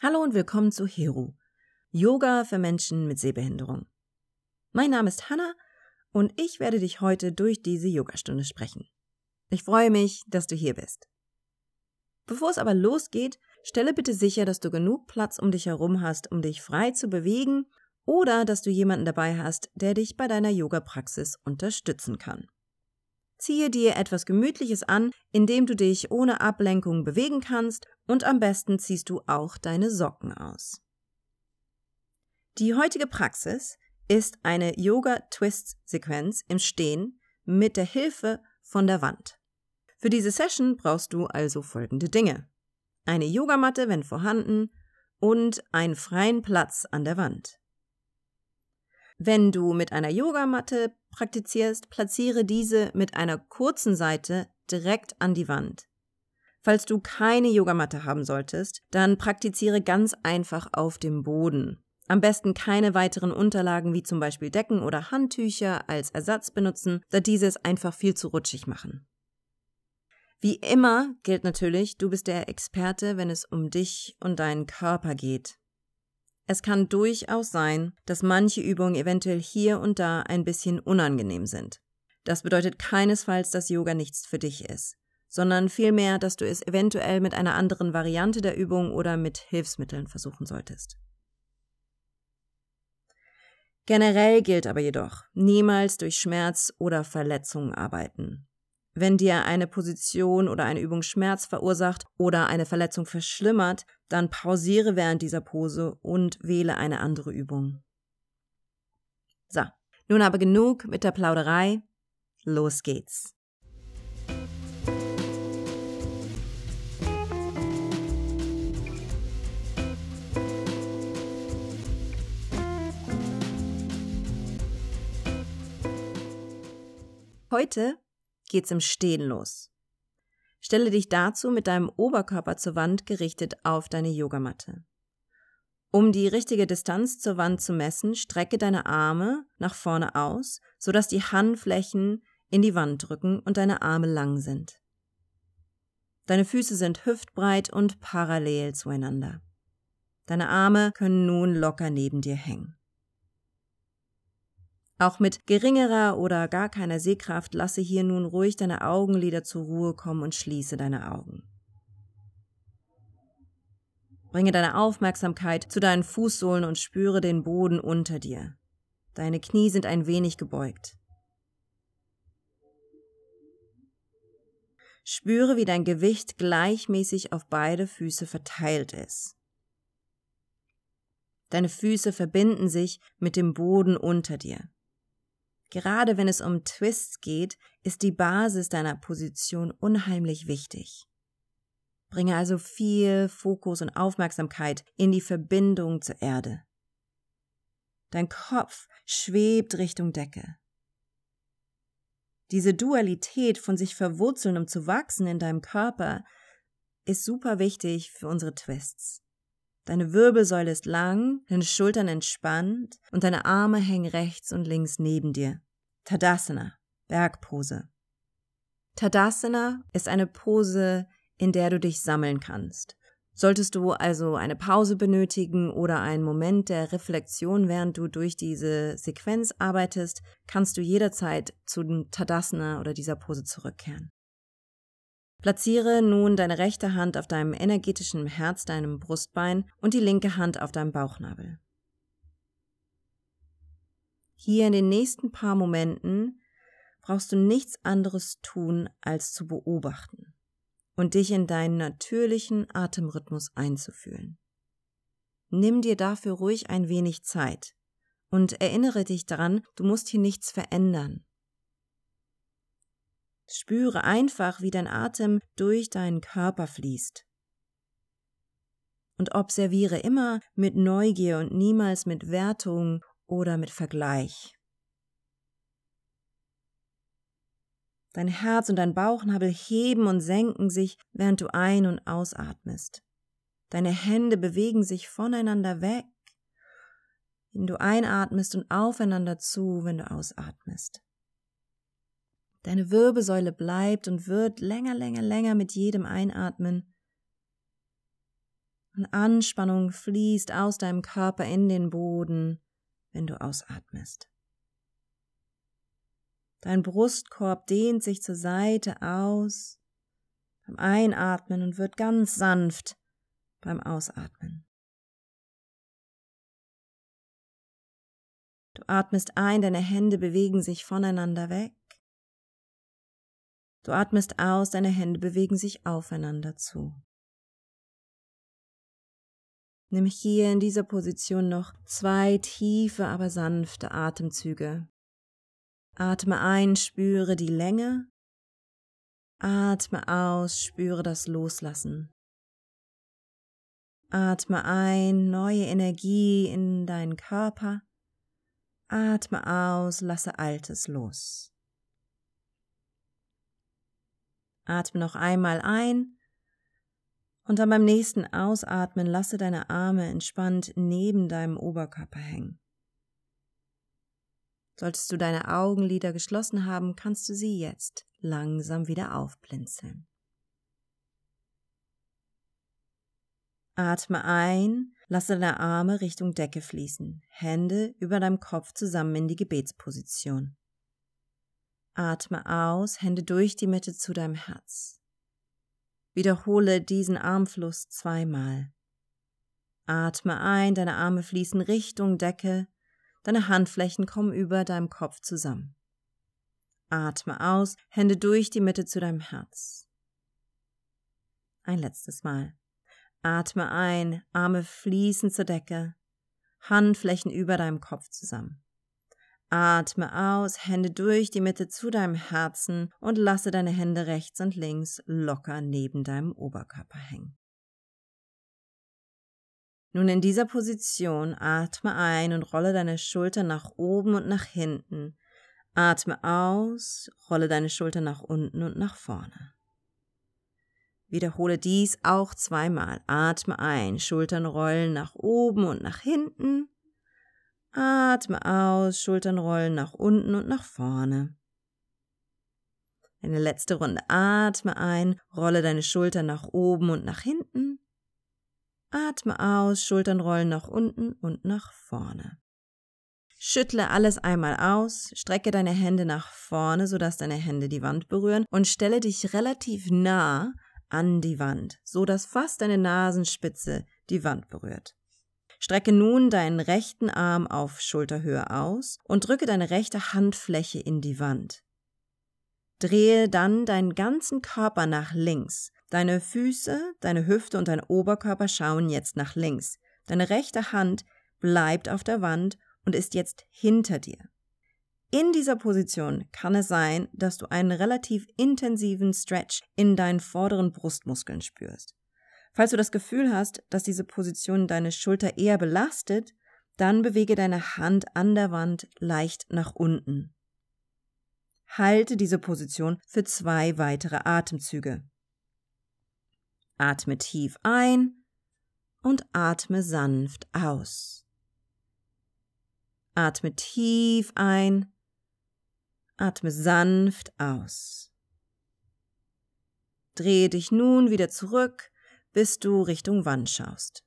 Hallo und willkommen zu Heru, Yoga für Menschen mit Sehbehinderung. Mein Name ist Hanna und ich werde dich heute durch diese Yogastunde sprechen. Ich freue mich, dass du hier bist. Bevor es aber losgeht, stelle bitte sicher, dass du genug Platz um dich herum hast, um dich frei zu bewegen oder dass du jemanden dabei hast, der dich bei deiner Yoga-Praxis unterstützen kann. Ziehe dir etwas Gemütliches an, indem du dich ohne Ablenkung bewegen kannst und am besten ziehst du auch deine Socken aus. Die heutige Praxis ist eine Yoga-Twist-Sequenz im Stehen mit der Hilfe von der Wand. Für diese Session brauchst du also folgende Dinge. Eine Yogamatte, wenn vorhanden, und einen freien Platz an der Wand. Wenn du mit einer Yogamatte praktizierst, platziere diese mit einer kurzen Seite direkt an die Wand. Falls du keine Yogamatte haben solltest, dann praktiziere ganz einfach auf dem Boden. Am besten keine weiteren Unterlagen wie zum Beispiel Decken oder Handtücher als Ersatz benutzen, da diese es einfach viel zu rutschig machen. Wie immer gilt natürlich, du bist der Experte, wenn es um dich und deinen Körper geht. Es kann durchaus sein, dass manche Übungen eventuell hier und da ein bisschen unangenehm sind. Das bedeutet keinesfalls, dass Yoga nichts für dich ist, sondern vielmehr, dass du es eventuell mit einer anderen Variante der Übung oder mit Hilfsmitteln versuchen solltest. Generell gilt aber jedoch, niemals durch Schmerz oder Verletzung arbeiten. Wenn dir eine Position oder eine Übung Schmerz verursacht oder eine Verletzung verschlimmert, dann pausiere während dieser Pose und wähle eine andere Übung. So, nun aber genug mit der Plauderei. Los geht's. Heute geht's im Stehen los. Stelle dich dazu mit deinem Oberkörper zur Wand gerichtet auf deine Yogamatte. Um die richtige Distanz zur Wand zu messen, strecke deine Arme nach vorne aus, sodass die Handflächen in die Wand drücken und deine Arme lang sind. Deine Füße sind hüftbreit und parallel zueinander. Deine Arme können nun locker neben dir hängen. Auch mit geringerer oder gar keiner Sehkraft lasse hier nun ruhig deine Augenlider zur Ruhe kommen und schließe deine Augen. Bringe deine Aufmerksamkeit zu deinen Fußsohlen und spüre den Boden unter dir. Deine Knie sind ein wenig gebeugt. Spüre, wie dein Gewicht gleichmäßig auf beide Füße verteilt ist. Deine Füße verbinden sich mit dem Boden unter dir. Gerade wenn es um Twists geht, ist die Basis deiner Position unheimlich wichtig. Bringe also viel Fokus und Aufmerksamkeit in die Verbindung zur Erde. Dein Kopf schwebt Richtung Decke. Diese Dualität von sich verwurzeln, um zu wachsen in deinem Körper, ist super wichtig für unsere Twists. Deine Wirbelsäule ist lang, deine Schultern entspannt und deine Arme hängen rechts und links neben dir. Tadasana, Bergpose. Tadasana ist eine Pose, in der du dich sammeln kannst. Solltest du also eine Pause benötigen oder einen Moment der Reflexion, während du durch diese Sequenz arbeitest, kannst du jederzeit zu dem Tadasana oder dieser Pose zurückkehren. Platziere nun deine rechte Hand auf deinem energetischen Herz, deinem Brustbein und die linke Hand auf deinem Bauchnabel. Hier in den nächsten paar Momenten brauchst du nichts anderes tun, als zu beobachten und dich in deinen natürlichen Atemrhythmus einzufühlen. Nimm dir dafür ruhig ein wenig Zeit und erinnere dich daran, du musst hier nichts verändern. Spüre einfach, wie dein Atem durch deinen Körper fließt. Und observiere immer mit Neugier und niemals mit Wertung oder mit Vergleich. Dein Herz und dein Bauchnabel heben und senken sich, während du ein- und ausatmest. Deine Hände bewegen sich voneinander weg, wenn du einatmest und aufeinander zu, wenn du ausatmest. Deine Wirbelsäule bleibt und wird länger, länger, länger mit jedem Einatmen Und Anspannung fließt aus deinem Körper in den Boden, wenn du ausatmest. Dein Brustkorb dehnt sich zur Seite aus beim Einatmen und wird ganz sanft beim Ausatmen. Du atmest ein, deine Hände bewegen sich voneinander weg. Du atmest aus, deine Hände bewegen sich aufeinander zu. Nimm hier in dieser Position noch zwei tiefe, aber sanfte Atemzüge. Atme ein, spüre die Länge. Atme aus, spüre das Loslassen. Atme ein, neue Energie in deinen Körper. Atme aus, lasse Altes los. Atme noch einmal ein und dann beim nächsten Ausatmen lasse deine Arme entspannt neben deinem Oberkörper hängen. Solltest du deine Augenlider geschlossen haben, kannst du sie jetzt langsam wieder aufblinzeln. Atme ein, lasse deine Arme Richtung Decke fließen, Hände über deinem Kopf zusammen in die Gebetsposition. Atme aus, Hände durch die Mitte zu deinem Herz. Wiederhole diesen Armfluss zweimal. Atme ein, deine Arme fließen Richtung Decke, deine Handflächen kommen über deinem Kopf zusammen. Atme aus, Hände durch die Mitte zu deinem Herz. Ein letztes Mal. Atme ein, Arme fließen zur Decke, Handflächen über deinem Kopf zusammen. Atme aus, Hände durch die Mitte zu deinem Herzen und lasse deine Hände rechts und links locker neben deinem Oberkörper hängen. Nun in dieser Position atme ein und rolle deine Schultern nach oben und nach hinten. Atme aus, rolle deine Schultern nach unten und nach vorne. Wiederhole dies auch zweimal. Atme ein, Schultern rollen nach oben und nach hinten. Atme aus, Schultern rollen nach unten und nach vorne. Eine letzte Runde. Atme ein, rolle deine Schultern nach oben und nach hinten. Atme aus, Schultern rollen nach unten und nach vorne. Schüttle alles einmal aus, strecke deine Hände nach vorne, sodass deine Hände die Wand berühren und stelle dich relativ nah an die Wand, so dass fast deine Nasenspitze die Wand berührt. Strecke nun deinen rechten Arm auf Schulterhöhe aus und drücke deine rechte Handfläche in die Wand. Drehe dann deinen ganzen Körper nach links. Deine Füße, deine Hüfte und dein Oberkörper schauen jetzt nach links. Deine rechte Hand bleibt auf der Wand und ist jetzt hinter dir. In dieser Position kann es sein, dass du einen relativ intensiven Stretch in deinen vorderen Brustmuskeln spürst. Falls du das Gefühl hast, dass diese Position deine Schulter eher belastet, dann bewege deine Hand an der Wand leicht nach unten. Halte diese Position für zwei weitere Atemzüge. Atme tief ein und atme sanft aus. Atme tief ein Atme sanft aus. Drehe dich nun wieder zurück, bis du Richtung Wand schaust.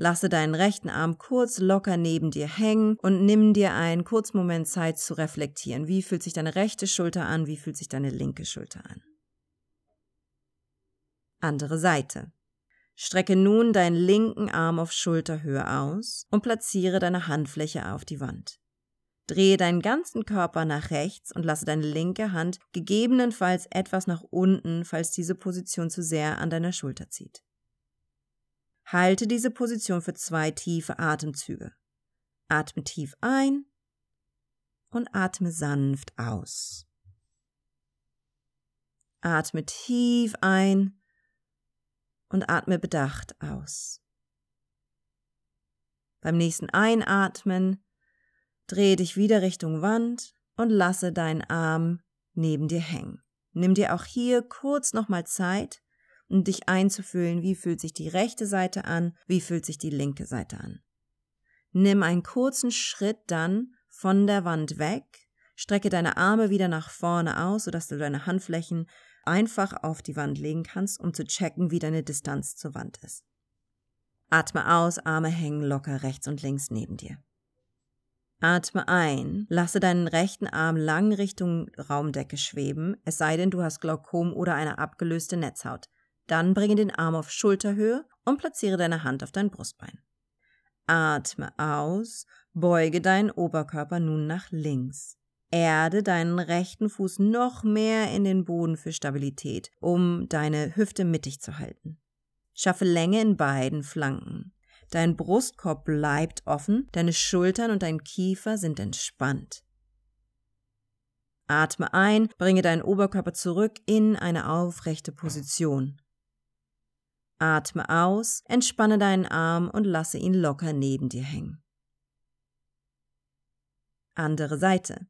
Lasse deinen rechten Arm kurz locker neben dir hängen und nimm dir einen kurzen Moment Zeit zu reflektieren. Wie fühlt sich deine rechte Schulter an? Wie fühlt sich deine linke Schulter an? Andere Seite. Strecke nun deinen linken Arm auf Schulterhöhe aus und platziere deine Handfläche auf die Wand. Drehe deinen ganzen Körper nach rechts und lasse deine linke Hand gegebenenfalls etwas nach unten, falls diese Position zu sehr an deiner Schulter zieht. Halte diese Position für zwei tiefe Atemzüge. Atme tief ein und atme sanft aus. Atme tief ein und atme bedacht aus. Beim nächsten Einatmen Drehe dich wieder Richtung Wand und lasse deinen Arm neben dir hängen. Nimm dir auch hier kurz nochmal Zeit, um dich einzufühlen, wie fühlt sich die rechte Seite an, wie fühlt sich die linke Seite an. Nimm einen kurzen Schritt dann von der Wand weg, strecke deine Arme wieder nach vorne aus, sodass du deine Handflächen einfach auf die Wand legen kannst, um zu checken, wie deine Distanz zur Wand ist. Atme aus, Arme hängen locker rechts und links neben dir. Atme ein, lasse deinen rechten Arm lang Richtung Raumdecke schweben, es sei denn, du hast Glaukom oder eine abgelöste Netzhaut. Dann bringe den Arm auf Schulterhöhe und platziere deine Hand auf dein Brustbein. Atme aus, beuge deinen Oberkörper nun nach links. Erde deinen rechten Fuß noch mehr in den Boden für Stabilität, um deine Hüfte mittig zu halten. Schaffe Länge in beiden Flanken. Dein Brustkorb bleibt offen, deine Schultern und dein Kiefer sind entspannt. Atme ein, bringe deinen Oberkörper zurück in eine aufrechte Position. Atme aus, entspanne deinen Arm und lasse ihn locker neben dir hängen. Andere Seite.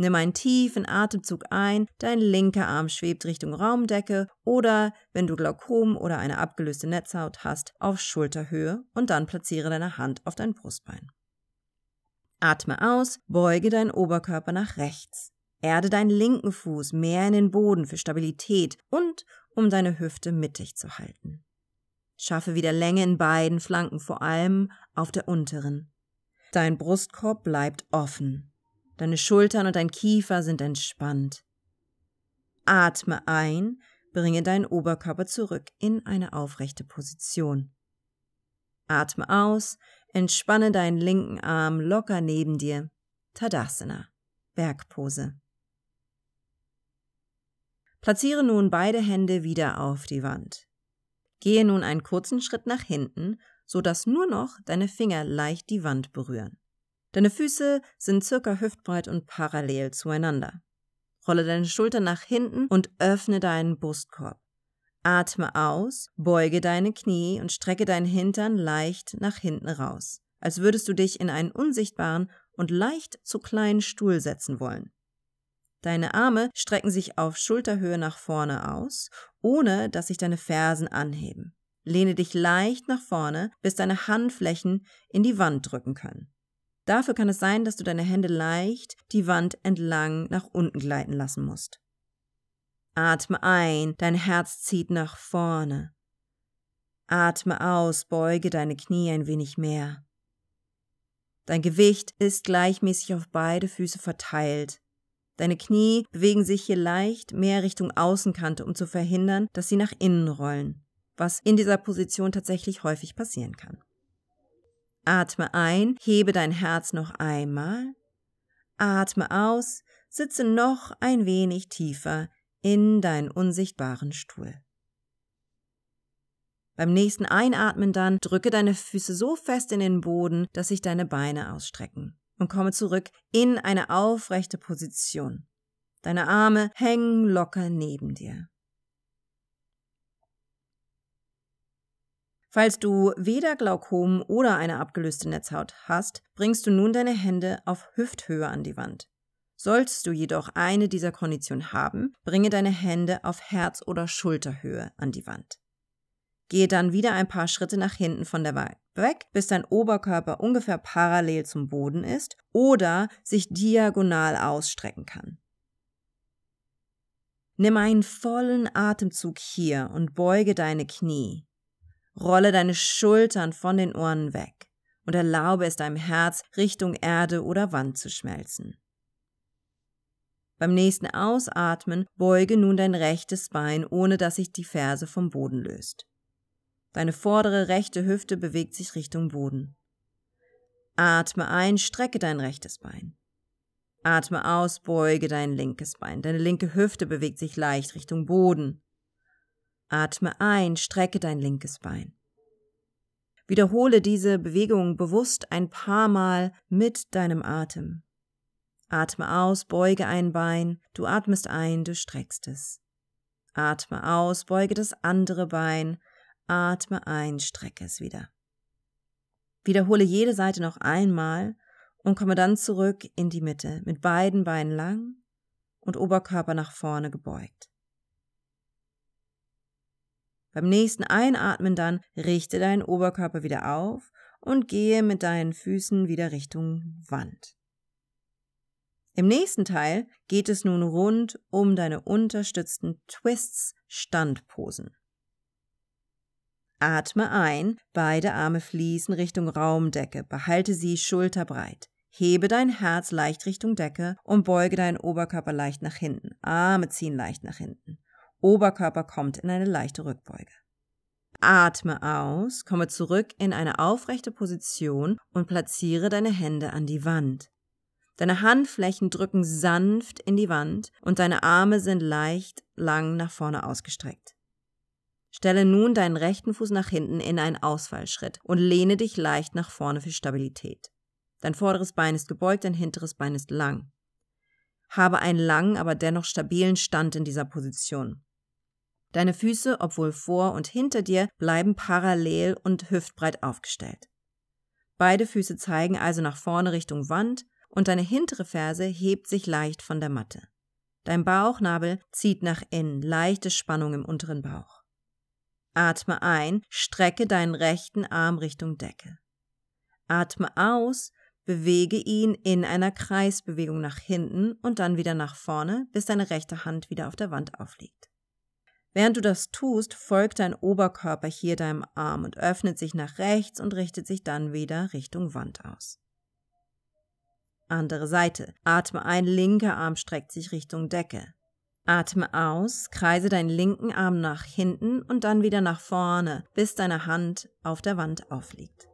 Nimm einen tiefen Atemzug ein, dein linker Arm schwebt Richtung Raumdecke oder, wenn du Glaukom oder eine abgelöste Netzhaut hast, auf Schulterhöhe und dann platziere deine Hand auf dein Brustbein. Atme aus, beuge deinen Oberkörper nach rechts. Erde deinen linken Fuß mehr in den Boden für Stabilität und um deine Hüfte mittig zu halten. Schaffe wieder Länge in beiden Flanken, vor allem auf der unteren. Dein Brustkorb bleibt offen. Deine Schultern und dein Kiefer sind entspannt. Atme ein, bringe deinen Oberkörper zurück in eine aufrechte Position. Atme aus, entspanne deinen linken Arm locker neben dir. Tadasana, Bergpose. Platziere nun beide Hände wieder auf die Wand. Gehe nun einen kurzen Schritt nach hinten, so dass nur noch deine Finger leicht die Wand berühren. Deine Füße sind circa hüftbreit und parallel zueinander. Rolle deine Schultern nach hinten und öffne deinen Brustkorb. Atme aus, beuge deine Knie und strecke deinen Hintern leicht nach hinten raus, als würdest du dich in einen unsichtbaren und leicht zu kleinen Stuhl setzen wollen. Deine Arme strecken sich auf Schulterhöhe nach vorne aus, ohne dass sich deine Fersen anheben. Lehne dich leicht nach vorne, bis deine Handflächen in die Wand drücken können. Dafür kann es sein, dass du deine Hände leicht die Wand entlang nach unten gleiten lassen musst. Atme ein, dein Herz zieht nach vorne. Atme aus, beuge deine Knie ein wenig mehr. Dein Gewicht ist gleichmäßig auf beide Füße verteilt. Deine Knie bewegen sich hier leicht mehr Richtung Außenkante, um zu verhindern, dass sie nach innen rollen, was in dieser Position tatsächlich häufig passieren kann. Atme ein, hebe dein Herz noch einmal. Atme aus, sitze noch ein wenig tiefer in deinen unsichtbaren Stuhl. Beim nächsten Einatmen dann drücke deine Füße so fest in den Boden, dass sich deine Beine ausstrecken und komme zurück in eine aufrechte Position. Deine Arme hängen locker neben dir. Falls du weder Glaukom oder eine abgelöste Netzhaut hast, bringst du nun deine Hände auf Hüfthöhe an die Wand. Solltest du jedoch eine dieser Konditionen haben, bringe deine Hände auf Herz- oder Schulterhöhe an die Wand. Gehe dann wieder ein paar Schritte nach hinten von der Wand weg, bis dein Oberkörper ungefähr parallel zum Boden ist oder sich diagonal ausstrecken kann. Nimm einen vollen Atemzug hier und beuge deine Knie. Rolle deine Schultern von den Ohren weg und erlaube es deinem Herz Richtung Erde oder Wand zu schmelzen. Beim nächsten Ausatmen beuge nun dein rechtes Bein, ohne dass sich die Ferse vom Boden löst. Deine vordere rechte Hüfte bewegt sich Richtung Boden. Atme ein, strecke dein rechtes Bein. Atme aus, beuge dein linkes Bein. Deine linke Hüfte bewegt sich leicht Richtung Boden. Atme ein, strecke dein linkes Bein. Wiederhole diese Bewegung bewusst ein paar Mal mit deinem Atem. Atme aus, beuge ein Bein, du atmest ein, du streckst es. Atme aus, beuge das andere Bein, atme ein, strecke es wieder. Wiederhole jede Seite noch einmal und komme dann zurück in die Mitte mit beiden Beinen lang und Oberkörper nach vorne gebeugt. Beim nächsten Einatmen dann richte deinen Oberkörper wieder auf und gehe mit deinen Füßen wieder Richtung Wand. Im nächsten Teil geht es nun rund um deine unterstützten Twists Standposen. Atme ein, beide Arme fließen Richtung Raumdecke, behalte sie schulterbreit. Hebe dein Herz leicht Richtung Decke und beuge deinen Oberkörper leicht nach hinten. Arme ziehen leicht nach hinten. Oberkörper kommt in eine leichte Rückbeuge. Atme aus, komme zurück in eine aufrechte Position und platziere deine Hände an die Wand. Deine Handflächen drücken sanft in die Wand und deine Arme sind leicht lang nach vorne ausgestreckt. Stelle nun deinen rechten Fuß nach hinten in einen Ausfallschritt und lehne dich leicht nach vorne für Stabilität. Dein vorderes Bein ist gebeugt, dein hinteres Bein ist lang. Habe einen langen, aber dennoch stabilen Stand in dieser Position. Deine Füße, obwohl vor und hinter dir, bleiben parallel und hüftbreit aufgestellt. Beide Füße zeigen also nach vorne Richtung Wand und deine hintere Ferse hebt sich leicht von der Matte. Dein Bauchnabel zieht nach innen, leichte Spannung im unteren Bauch. Atme ein, strecke deinen rechten Arm Richtung Decke. Atme aus, bewege ihn in einer Kreisbewegung nach hinten und dann wieder nach vorne, bis deine rechte Hand wieder auf der Wand aufliegt. Während du das tust, folgt dein Oberkörper hier deinem Arm und öffnet sich nach rechts und richtet sich dann wieder Richtung Wand aus. Andere Seite. Atme ein, linker Arm streckt sich Richtung Decke. Atme aus, kreise deinen linken Arm nach hinten und dann wieder nach vorne, bis deine Hand auf der Wand aufliegt.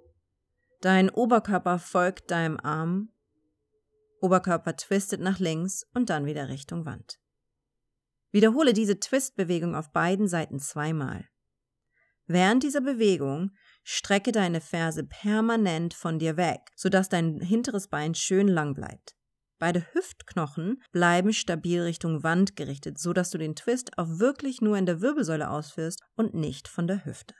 Dein Oberkörper folgt deinem Arm, Oberkörper twistet nach links und dann wieder Richtung Wand. Wiederhole diese Twistbewegung auf beiden Seiten zweimal. Während dieser Bewegung strecke deine Ferse permanent von dir weg, sodass dein hinteres Bein schön lang bleibt. Beide Hüftknochen bleiben stabil Richtung Wand gerichtet, sodass du den Twist auch wirklich nur in der Wirbelsäule ausführst und nicht von der Hüfte.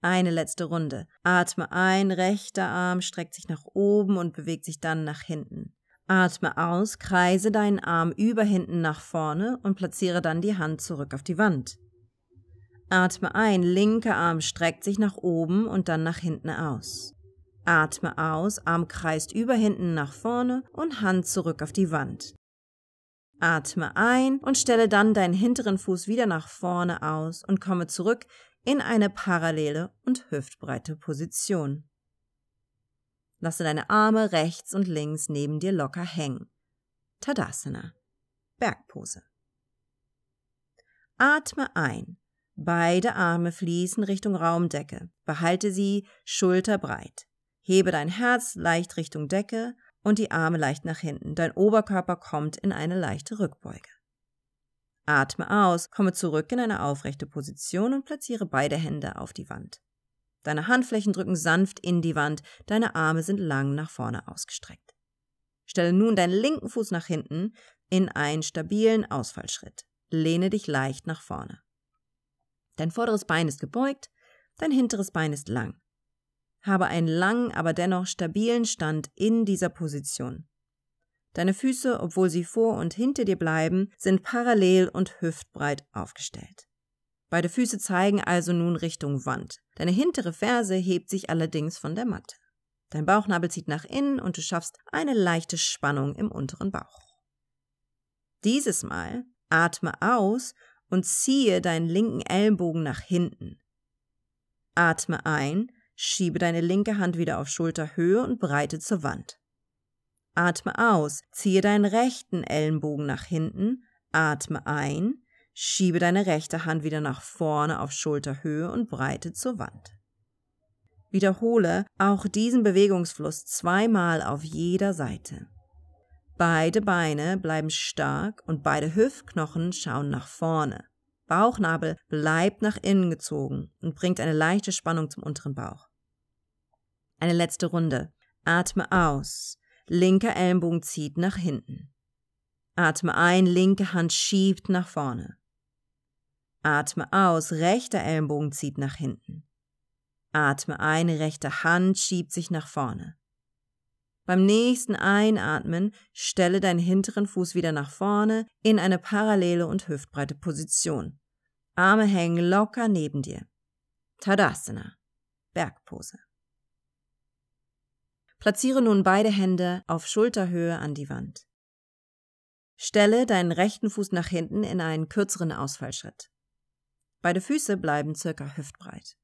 Eine letzte Runde. Atme ein, rechter Arm streckt sich nach oben und bewegt sich dann nach hinten. Atme aus, kreise deinen Arm über hinten nach vorne und platziere dann die Hand zurück auf die Wand. Atme ein, linker Arm streckt sich nach oben und dann nach hinten aus. Atme aus, Arm kreist über hinten nach vorne und Hand zurück auf die Wand. Atme ein und stelle dann deinen hinteren Fuß wieder nach vorne aus und komme zurück in eine parallele und hüftbreite Position. Lasse deine Arme rechts und links neben dir locker hängen. Tadasana. Bergpose. Atme ein. Beide Arme fließen Richtung Raumdecke. Behalte sie schulterbreit. Hebe dein Herz leicht Richtung Decke und die Arme leicht nach hinten. Dein Oberkörper kommt in eine leichte Rückbeuge. Atme aus, komme zurück in eine aufrechte Position und platziere beide Hände auf die Wand. Deine Handflächen drücken sanft in die Wand, deine Arme sind lang nach vorne ausgestreckt. Stelle nun deinen linken Fuß nach hinten in einen stabilen Ausfallschritt. Lehne dich leicht nach vorne. Dein vorderes Bein ist gebeugt, dein hinteres Bein ist lang. Habe einen langen, aber dennoch stabilen Stand in dieser Position. Deine Füße, obwohl sie vor und hinter dir bleiben, sind parallel und hüftbreit aufgestellt. Beide Füße zeigen also nun Richtung Wand. Deine hintere Ferse hebt sich allerdings von der Matte. Dein Bauchnabel zieht nach innen und du schaffst eine leichte Spannung im unteren Bauch. Dieses Mal atme aus und ziehe deinen linken Ellenbogen nach hinten. Atme ein, schiebe deine linke Hand wieder auf Schulterhöhe und breite zur Wand. Atme aus, ziehe deinen rechten Ellenbogen nach hinten, atme ein, Schiebe deine rechte Hand wieder nach vorne auf Schulterhöhe und breite zur Wand. Wiederhole auch diesen Bewegungsfluss zweimal auf jeder Seite. Beide Beine bleiben stark und beide Hüftknochen schauen nach vorne. Bauchnabel bleibt nach innen gezogen und bringt eine leichte Spannung zum unteren Bauch. Eine letzte Runde. Atme aus. Linker Ellenbogen zieht nach hinten. Atme ein, linke Hand schiebt nach vorne. Atme aus, rechter Ellenbogen zieht nach hinten. Atme ein, rechte Hand schiebt sich nach vorne. Beim nächsten Einatmen stelle deinen hinteren Fuß wieder nach vorne in eine parallele und hüftbreite Position. Arme hängen locker neben dir. Tadasana, Bergpose. Platziere nun beide Hände auf Schulterhöhe an die Wand. Stelle deinen rechten Fuß nach hinten in einen kürzeren Ausfallschritt. Beide Füße bleiben circa hüftbreit.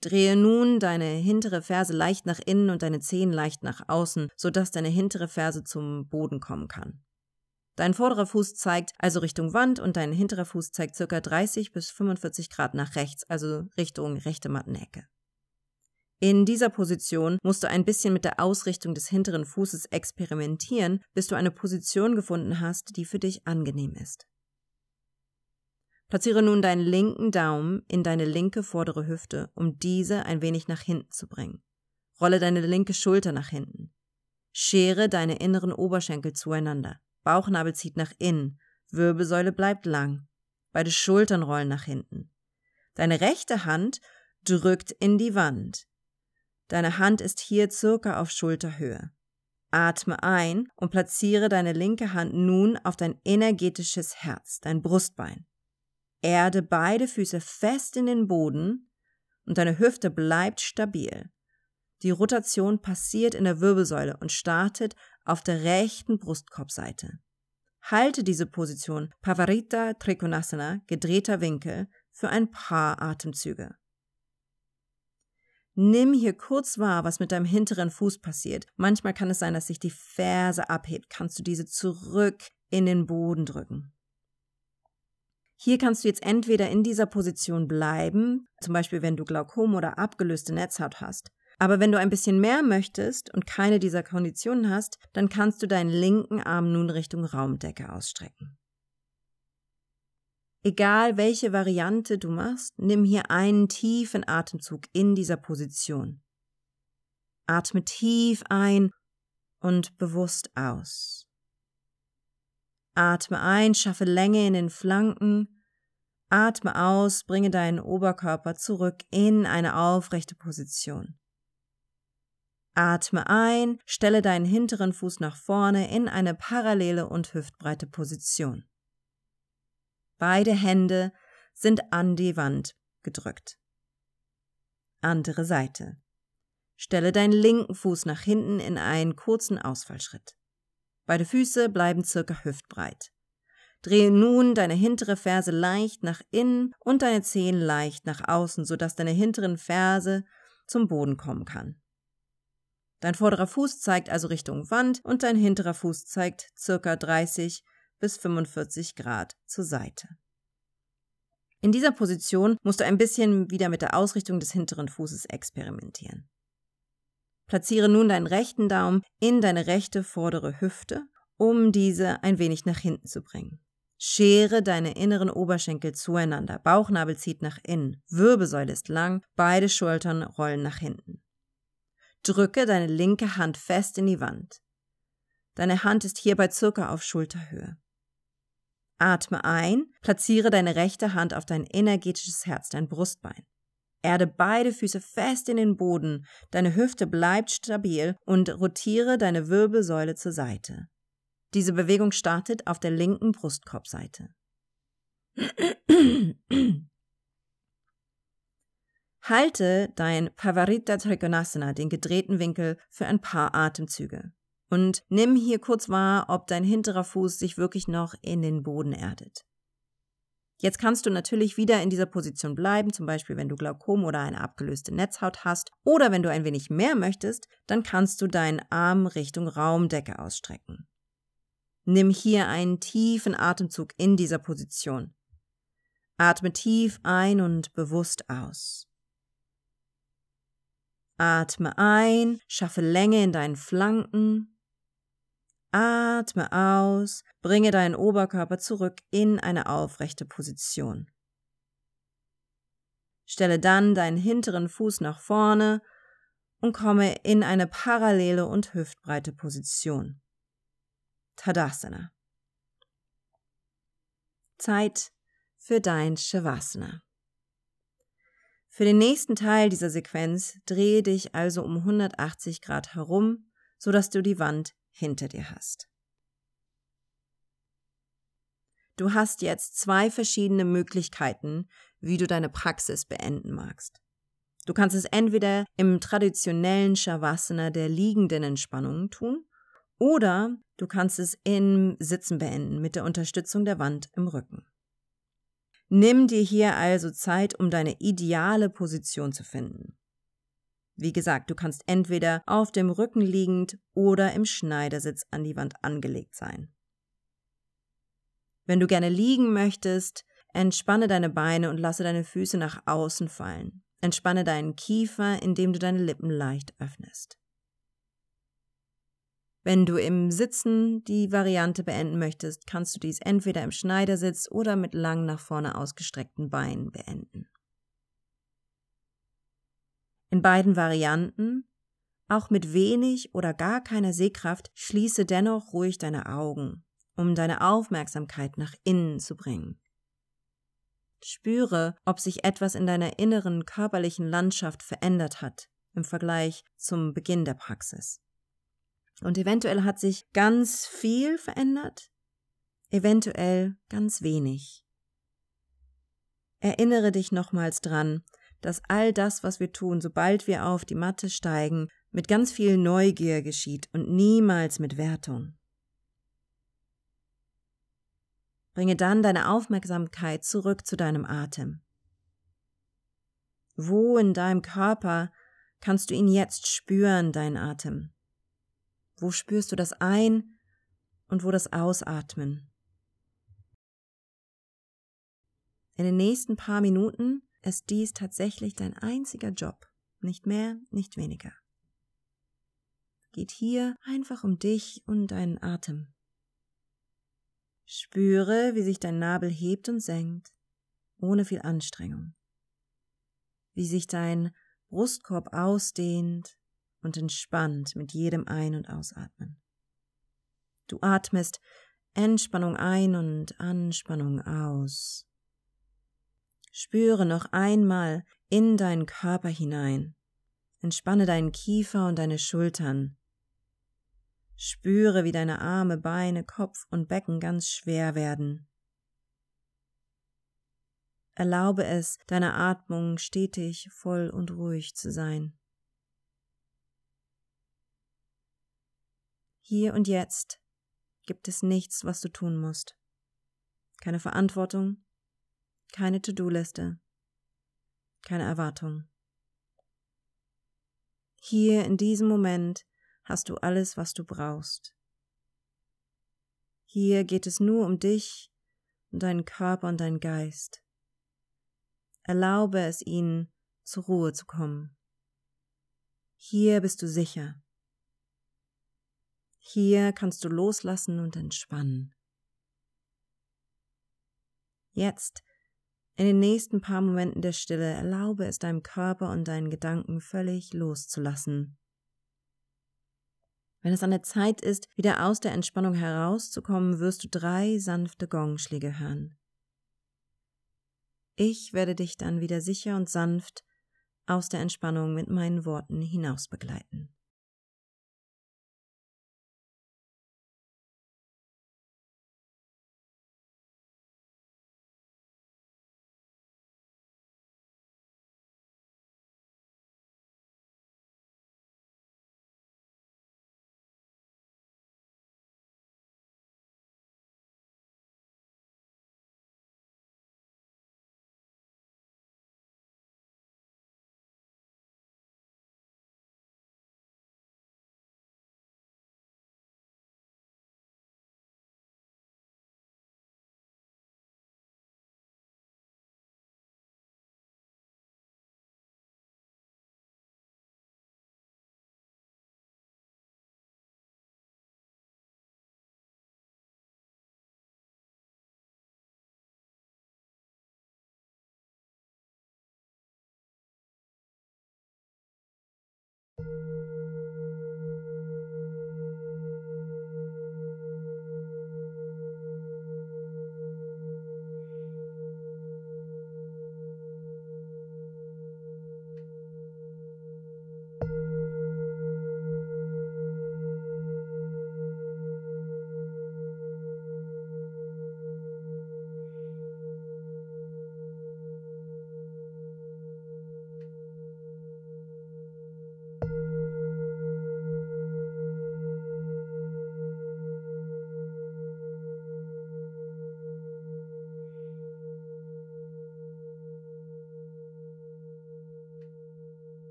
Drehe nun deine hintere Ferse leicht nach innen und deine Zehen leicht nach außen, sodass deine hintere Ferse zum Boden kommen kann. Dein vorderer Fuß zeigt also Richtung Wand und dein hinterer Fuß zeigt ca. 30 bis 45 Grad nach rechts, also Richtung rechte Mattenecke. In dieser Position musst du ein bisschen mit der Ausrichtung des hinteren Fußes experimentieren, bis du eine Position gefunden hast, die für dich angenehm ist. Platziere nun deinen linken Daumen in deine linke vordere Hüfte, um diese ein wenig nach hinten zu bringen. Rolle deine linke Schulter nach hinten. Schere deine inneren Oberschenkel zueinander. Bauchnabel zieht nach innen. Wirbelsäule bleibt lang. Beide Schultern rollen nach hinten. Deine rechte Hand drückt in die Wand. Deine Hand ist hier circa auf Schulterhöhe. Atme ein und platziere deine linke Hand nun auf dein energetisches Herz, dein Brustbein. Erde beide Füße fest in den Boden und deine Hüfte bleibt stabil. Die Rotation passiert in der Wirbelsäule und startet auf der rechten Brustkorbseite. Halte diese Position Pavarita Trikonasana, gedrehter Winkel, für ein paar Atemzüge. Nimm hier kurz wahr, was mit deinem hinteren Fuß passiert. Manchmal kann es sein, dass sich die Ferse abhebt. Kannst du diese zurück in den Boden drücken. Hier kannst du jetzt entweder in dieser Position bleiben, zum Beispiel wenn du Glaukom oder abgelöste Netzhaut hast. Aber wenn du ein bisschen mehr möchtest und keine dieser Konditionen hast, dann kannst du deinen linken Arm nun Richtung Raumdecke ausstrecken. Egal welche Variante du machst, nimm hier einen tiefen Atemzug in dieser Position. Atme tief ein und bewusst aus. Atme ein, schaffe Länge in den Flanken. Atme aus, bringe deinen Oberkörper zurück in eine aufrechte Position. Atme ein, stelle deinen hinteren Fuß nach vorne in eine parallele und hüftbreite Position. Beide Hände sind an die Wand gedrückt. Andere Seite. Stelle deinen linken Fuß nach hinten in einen kurzen Ausfallschritt. Beide Füße bleiben circa hüftbreit. Drehe nun deine hintere Ferse leicht nach innen und deine Zehen leicht nach außen, sodass deine hinteren Ferse zum Boden kommen kann. Dein vorderer Fuß zeigt also Richtung Wand und dein hinterer Fuß zeigt circa 30 bis 45 Grad zur Seite. In dieser Position musst du ein bisschen wieder mit der Ausrichtung des hinteren Fußes experimentieren. Platziere nun deinen rechten Daumen in deine rechte vordere Hüfte, um diese ein wenig nach hinten zu bringen. Schere deine inneren Oberschenkel zueinander, Bauchnabel zieht nach innen, Wirbelsäule ist lang, beide Schultern rollen nach hinten. Drücke deine linke Hand fest in die Wand. Deine Hand ist hierbei circa auf Schulterhöhe. Atme ein, platziere deine rechte Hand auf dein energetisches Herz, dein Brustbein. Erde beide Füße fest in den Boden, deine Hüfte bleibt stabil und rotiere deine Wirbelsäule zur Seite. Diese Bewegung startet auf der linken Brustkorbseite. Halte dein Pavarita Trikonasana, den gedrehten Winkel, für ein paar Atemzüge. Und nimm hier kurz wahr, ob dein hinterer Fuß sich wirklich noch in den Boden erdet. Jetzt kannst du natürlich wieder in dieser Position bleiben, zum Beispiel wenn du Glaukom oder eine abgelöste Netzhaut hast. Oder wenn du ein wenig mehr möchtest, dann kannst du deinen Arm Richtung Raumdecke ausstrecken. Nimm hier einen tiefen Atemzug in dieser Position. Atme tief ein und bewusst aus. Atme ein, schaffe Länge in deinen Flanken Atme aus, bringe deinen Oberkörper zurück in eine aufrechte Position. Stelle dann deinen hinteren Fuß nach vorne und komme in eine parallele und hüftbreite Position. Tadasana. Zeit für dein Shavasana. Für den nächsten Teil dieser Sequenz drehe dich also um 180 Grad herum, sodass du die Wand hinter dir hast. Du hast jetzt zwei verschiedene Möglichkeiten, wie du deine Praxis beenden magst. Du kannst es entweder im traditionellen Shavasana der liegenden Entspannung tun oder du kannst es im Sitzen beenden mit der Unterstützung der Wand im Rücken. Nimm dir hier also Zeit, um deine ideale Position zu finden. Wie gesagt, du kannst entweder auf dem Rücken liegend oder im Schneidersitz an die Wand angelegt sein. Wenn du gerne liegen möchtest, entspanne deine Beine und lasse deine Füße nach außen fallen. Entspanne deinen Kiefer, indem du deine Lippen leicht öffnest. Wenn du im Sitzen die Variante beenden möchtest, kannst du dies entweder im Schneidersitz oder mit lang nach vorne ausgestreckten Beinen beenden. In beiden Varianten, auch mit wenig oder gar keiner Sehkraft, schließe dennoch ruhig deine Augen, um deine Aufmerksamkeit nach innen zu bringen. Spüre, ob sich etwas in deiner inneren körperlichen Landschaft verändert hat im Vergleich zum Beginn der Praxis. Und eventuell hat sich ganz viel verändert, eventuell ganz wenig. Erinnere dich nochmals dran, dass all das, was wir tun, sobald wir auf die Matte steigen, mit ganz viel Neugier geschieht und niemals mit Wertung. Bringe dann deine Aufmerksamkeit zurück zu deinem Atem. Wo in deinem Körper kannst du ihn jetzt spüren, dein Atem? Wo spürst du das Ein- und wo das Ausatmen? In den nächsten paar Minuten ist dies tatsächlich dein einziger Job, nicht mehr, nicht weniger. Geht hier einfach um dich und deinen Atem. Spüre, wie sich dein Nabel hebt und senkt, ohne viel Anstrengung. Wie sich dein Brustkorb ausdehnt und entspannt mit jedem Ein- und Ausatmen. Du atmest Entspannung ein und Anspannung aus. Spüre noch einmal in deinen Körper hinein. Entspanne deinen Kiefer und deine Schultern. Spüre, wie deine Arme, Beine, Kopf und Becken ganz schwer werden. Erlaube es, deiner Atmung stetig, voll und ruhig zu sein. Hier und jetzt gibt es nichts, was du tun musst. Keine Verantwortung, keine To-Do-Liste. Keine Erwartung. Hier in diesem Moment hast du alles, was du brauchst. Hier geht es nur um dich und deinen Körper und deinen Geist. Erlaube es ihnen, zur Ruhe zu kommen. Hier bist du sicher. Hier kannst du loslassen und entspannen. Jetzt in den nächsten paar Momenten der Stille erlaube es deinem Körper und deinen Gedanken völlig loszulassen. Wenn es an der Zeit ist, wieder aus der Entspannung herauszukommen, wirst du drei sanfte Gongschläge hören. Ich werde dich dann wieder sicher und sanft aus der Entspannung mit meinen Worten hinaus begleiten.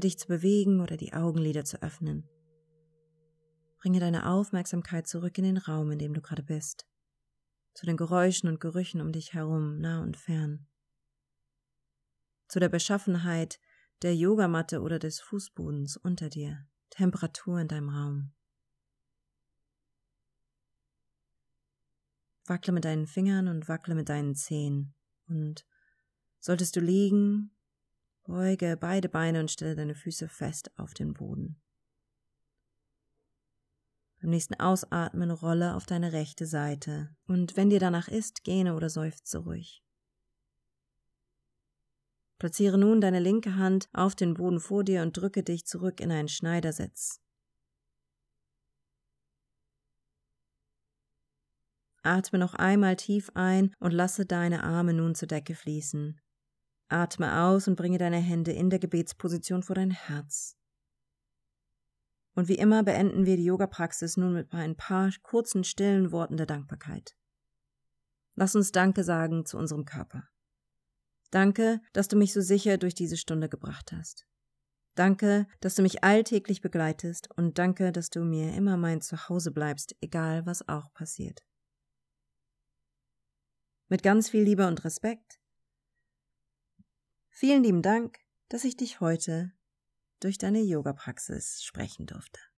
Dich zu bewegen oder die Augenlider zu öffnen, bringe deine Aufmerksamkeit zurück in den Raum, in dem du gerade bist, zu den Geräuschen und Gerüchen um dich herum, nah und fern, zu der Beschaffenheit der Yogamatte oder des Fußbodens unter dir, Temperatur in deinem Raum. Wackle mit deinen Fingern und wackle mit deinen Zehen. Und solltest du liegen, beuge beide Beine und stelle deine Füße fest auf den Boden. Beim nächsten Ausatmen rolle auf deine rechte Seite und wenn dir danach ist, gähne oder seufze ruhig. Platziere nun deine linke Hand auf den Boden vor dir und drücke dich zurück in einen Schneidersitz. Atme noch einmal tief ein und lasse deine Arme nun zur Decke fließen. Atme aus und bringe deine Hände in der Gebetsposition vor dein Herz. Und wie immer beenden wir die Yoga-Praxis nun mit ein paar kurzen, stillen Worten der Dankbarkeit. Lass uns Danke sagen zu unserem Körper. Danke, dass du mich so sicher durch diese Stunde gebracht hast. Danke, dass du mich alltäglich begleitest und danke, dass du mir immer mein Zuhause bleibst, egal was auch passiert. Mit ganz viel Liebe und Respekt. Vielen lieben Dank, dass ich dich heute durch deine Yoga-Praxis sprechen durfte.